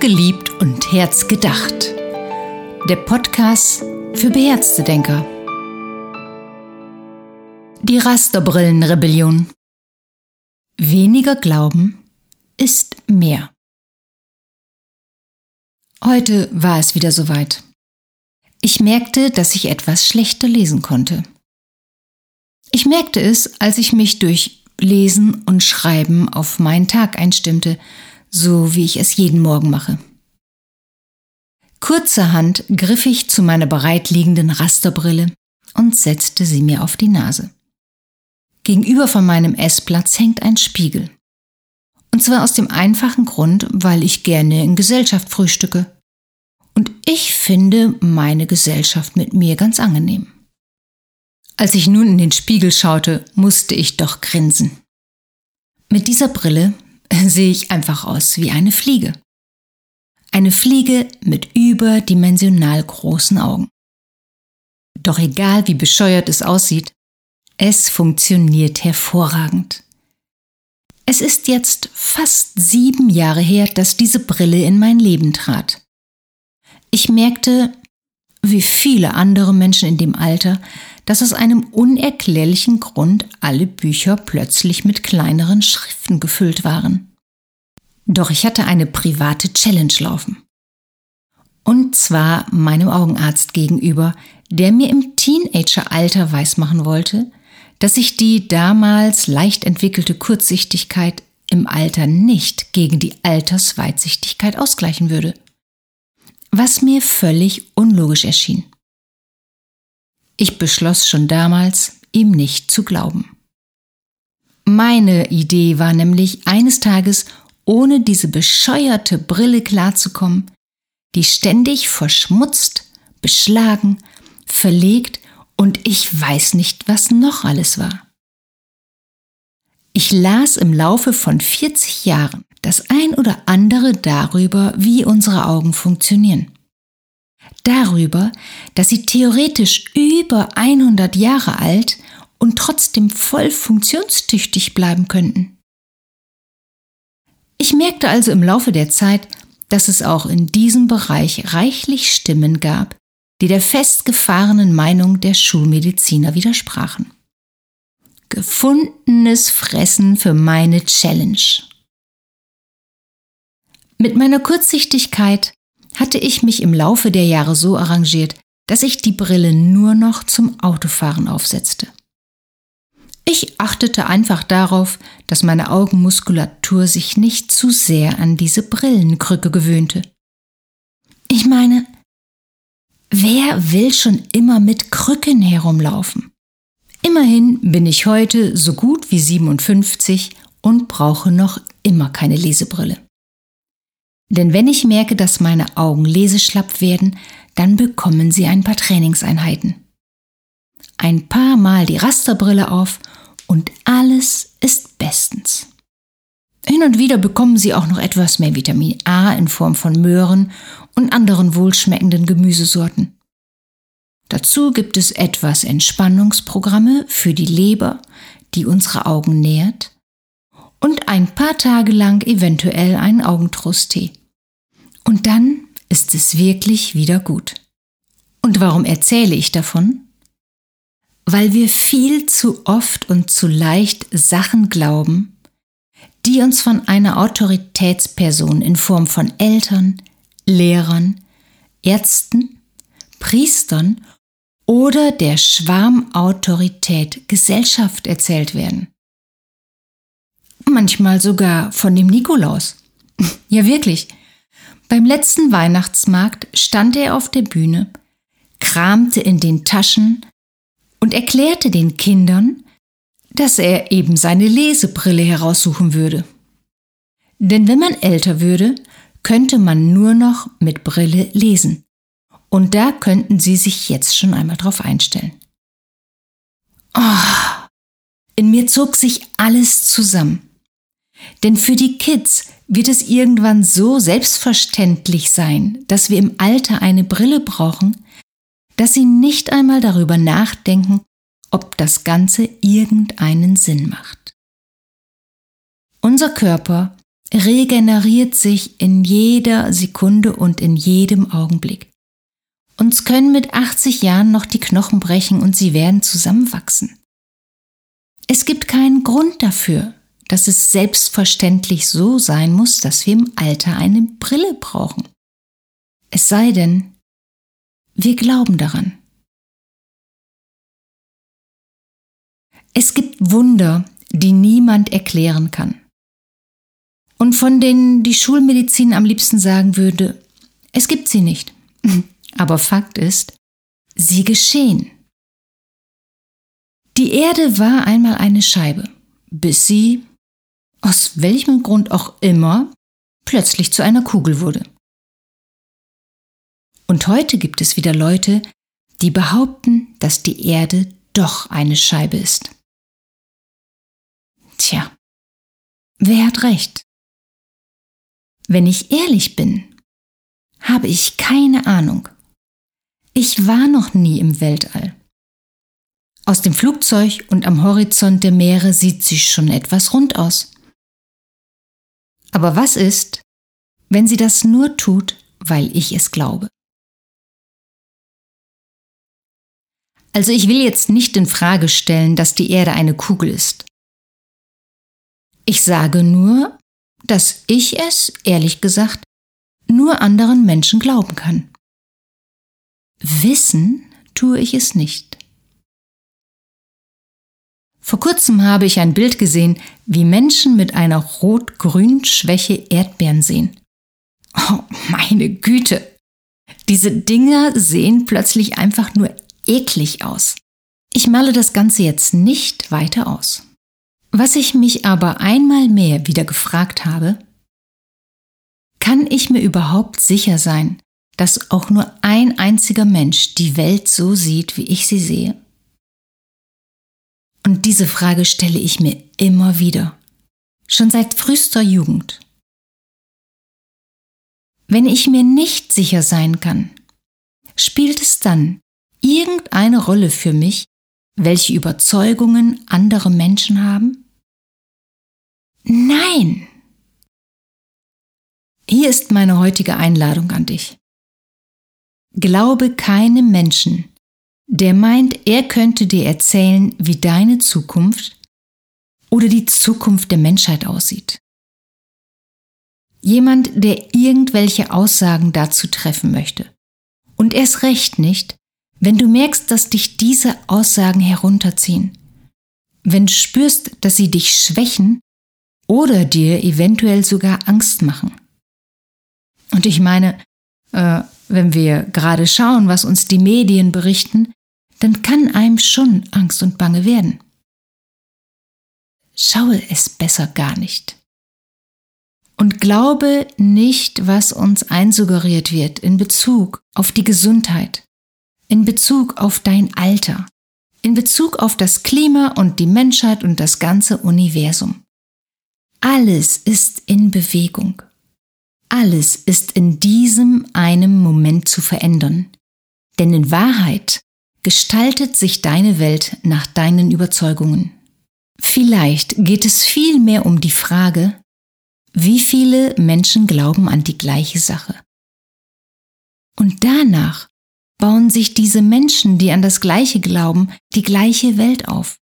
Geliebt und Herz gedacht. Der Podcast für beherzte Denker. Die Rasterbrillenrebellion. Weniger Glauben ist mehr. Heute war es wieder soweit. Ich merkte, dass ich etwas schlechter lesen konnte. Ich merkte es, als ich mich durch Lesen und Schreiben auf meinen Tag einstimmte, so wie ich es jeden Morgen mache. Kurzerhand griff ich zu meiner bereitliegenden Rasterbrille und setzte sie mir auf die Nase. Gegenüber von meinem Essplatz hängt ein Spiegel. Und zwar aus dem einfachen Grund, weil ich gerne in Gesellschaft frühstücke. Und ich finde meine Gesellschaft mit mir ganz angenehm. Als ich nun in den Spiegel schaute, musste ich doch grinsen. Mit dieser Brille sehe ich einfach aus wie eine Fliege. Eine Fliege mit überdimensional großen Augen. Doch egal wie bescheuert es aussieht, es funktioniert hervorragend. Es ist jetzt fast sieben Jahre her, dass diese Brille in mein Leben trat. Ich merkte, wie viele andere Menschen in dem Alter, dass aus einem unerklärlichen Grund alle Bücher plötzlich mit kleineren Schriften gefüllt waren. Doch ich hatte eine private Challenge laufen. Und zwar meinem Augenarzt gegenüber, der mir im Teenageralter weismachen wollte, dass sich die damals leicht entwickelte Kurzsichtigkeit im Alter nicht gegen die Altersweitsichtigkeit ausgleichen würde. Was mir völlig unlogisch erschien. Ich beschloss schon damals, ihm nicht zu glauben. Meine Idee war nämlich, eines Tages ohne diese bescheuerte Brille klarzukommen, die ständig verschmutzt, beschlagen, verlegt und ich weiß nicht, was noch alles war. Ich las im Laufe von 40 Jahren das ein oder andere darüber, wie unsere Augen funktionieren darüber, dass sie theoretisch über 100 Jahre alt und trotzdem voll funktionstüchtig bleiben könnten. Ich merkte also im Laufe der Zeit, dass es auch in diesem Bereich reichlich Stimmen gab, die der festgefahrenen Meinung der Schulmediziner widersprachen. Gefundenes Fressen für meine Challenge. Mit meiner Kurzsichtigkeit hatte ich mich im Laufe der Jahre so arrangiert, dass ich die Brille nur noch zum Autofahren aufsetzte. Ich achtete einfach darauf, dass meine Augenmuskulatur sich nicht zu sehr an diese Brillenkrücke gewöhnte. Ich meine, wer will schon immer mit Krücken herumlaufen? Immerhin bin ich heute so gut wie 57 und brauche noch immer keine Lesebrille. Denn wenn ich merke, dass meine Augen leseschlapp werden, dann bekommen sie ein paar Trainingseinheiten. Ein paar Mal die Rasterbrille auf und alles ist bestens. Hin und wieder bekommen sie auch noch etwas mehr Vitamin A in Form von Möhren und anderen wohlschmeckenden Gemüsesorten. Dazu gibt es etwas Entspannungsprogramme für die Leber, die unsere Augen nährt, und ein paar Tage lang eventuell einen Augentrosttee. Und dann ist es wirklich wieder gut. Und warum erzähle ich davon? Weil wir viel zu oft und zu leicht Sachen glauben, die uns von einer Autoritätsperson in Form von Eltern, Lehrern, Ärzten, Priestern oder der Schwarmautorität Gesellschaft erzählt werden. Manchmal sogar von dem Nikolaus. Ja wirklich, beim letzten Weihnachtsmarkt stand er auf der Bühne, kramte in den Taschen und erklärte den Kindern, dass er eben seine Lesebrille heraussuchen würde. Denn wenn man älter würde, könnte man nur noch mit Brille lesen. Und da könnten Sie sich jetzt schon einmal drauf einstellen. Oh, in mir zog sich alles zusammen. Denn für die Kids wird es irgendwann so selbstverständlich sein, dass wir im Alter eine Brille brauchen, dass sie nicht einmal darüber nachdenken, ob das Ganze irgendeinen Sinn macht. Unser Körper regeneriert sich in jeder Sekunde und in jedem Augenblick. Uns können mit 80 Jahren noch die Knochen brechen und sie werden zusammenwachsen. Es gibt keinen Grund dafür, dass es selbstverständlich so sein muss, dass wir im Alter eine Brille brauchen. Es sei denn, wir glauben daran. Es gibt Wunder, die niemand erklären kann. Und von denen die Schulmedizin am liebsten sagen würde, es gibt sie nicht. Aber Fakt ist, sie geschehen. Die Erde war einmal eine Scheibe, bis sie, aus welchem Grund auch immer, plötzlich zu einer Kugel wurde. Und heute gibt es wieder Leute, die behaupten, dass die Erde doch eine Scheibe ist. Tja, wer hat recht? Wenn ich ehrlich bin, habe ich keine Ahnung. Ich war noch nie im Weltall. Aus dem Flugzeug und am Horizont der Meere sieht sie schon etwas rund aus. Aber was ist, wenn sie das nur tut, weil ich es glaube? Also ich will jetzt nicht in Frage stellen, dass die Erde eine Kugel ist. Ich sage nur, dass ich es, ehrlich gesagt, nur anderen Menschen glauben kann. Wissen tue ich es nicht. Vor kurzem habe ich ein Bild gesehen, wie Menschen mit einer rot-grün Schwäche Erdbeeren sehen. Oh, meine Güte! Diese Dinger sehen plötzlich einfach nur eklig aus. Ich male das Ganze jetzt nicht weiter aus. Was ich mich aber einmal mehr wieder gefragt habe, kann ich mir überhaupt sicher sein, dass auch nur ein einziger Mensch die Welt so sieht, wie ich sie sehe? Und diese Frage stelle ich mir immer wieder, schon seit frühester Jugend. Wenn ich mir nicht sicher sein kann, spielt es dann irgendeine Rolle für mich, welche Überzeugungen andere Menschen haben? Nein! Hier ist meine heutige Einladung an dich. Glaube keinem Menschen, der meint, er könnte dir erzählen, wie deine Zukunft oder die Zukunft der Menschheit aussieht. Jemand, der irgendwelche Aussagen dazu treffen möchte. Und erst recht nicht, wenn du merkst, dass dich diese Aussagen herunterziehen. Wenn du spürst, dass sie dich schwächen oder dir eventuell sogar Angst machen. Und ich meine, äh, wenn wir gerade schauen, was uns die Medien berichten, dann kann einem schon Angst und Bange werden. Schaue es besser gar nicht. Und glaube nicht, was uns einsuggeriert wird in Bezug auf die Gesundheit, in Bezug auf dein Alter, in Bezug auf das Klima und die Menschheit und das ganze Universum. Alles ist in Bewegung. Alles ist in diesem einen Moment zu verändern. Denn in Wahrheit gestaltet sich deine Welt nach deinen Überzeugungen. Vielleicht geht es vielmehr um die Frage, wie viele Menschen glauben an die gleiche Sache. Und danach bauen sich diese Menschen, die an das Gleiche glauben, die gleiche Welt auf.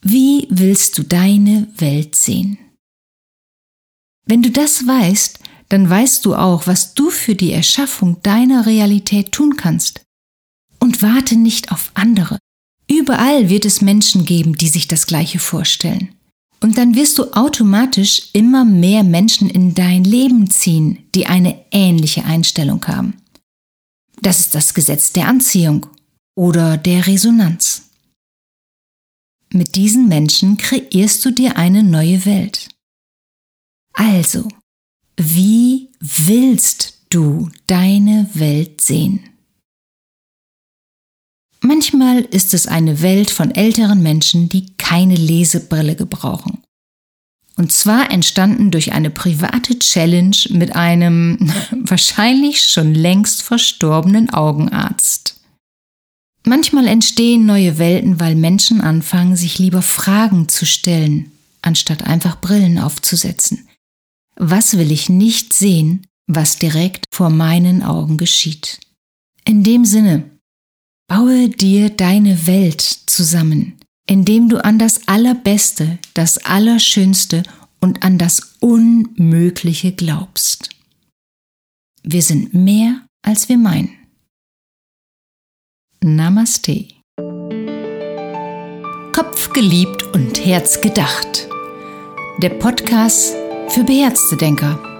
Wie willst du deine Welt sehen? Wenn du das weißt, dann weißt du auch, was du für die Erschaffung deiner Realität tun kannst und warte nicht auf andere. Überall wird es Menschen geben, die sich das Gleiche vorstellen. Und dann wirst du automatisch immer mehr Menschen in dein Leben ziehen, die eine ähnliche Einstellung haben. Das ist das Gesetz der Anziehung oder der Resonanz. Mit diesen Menschen kreierst du dir eine neue Welt. Also, wie willst du deine Welt sehen? Manchmal ist es eine Welt von älteren Menschen, die keine Lesebrille gebrauchen. Und zwar entstanden durch eine private Challenge mit einem wahrscheinlich schon längst verstorbenen Augenarzt. Manchmal entstehen neue Welten, weil Menschen anfangen, sich lieber Fragen zu stellen, anstatt einfach Brillen aufzusetzen. was will ich nicht sehen, was direkt vor meinen Augen geschieht. In dem Sinne, baue dir deine Welt zusammen, indem du an das Allerbeste, das Allerschönste und an das Unmögliche glaubst. Wir sind mehr, als wir meinen. Namaste. Kopf geliebt und Herz gedacht. Der Podcast für beherzte Denker.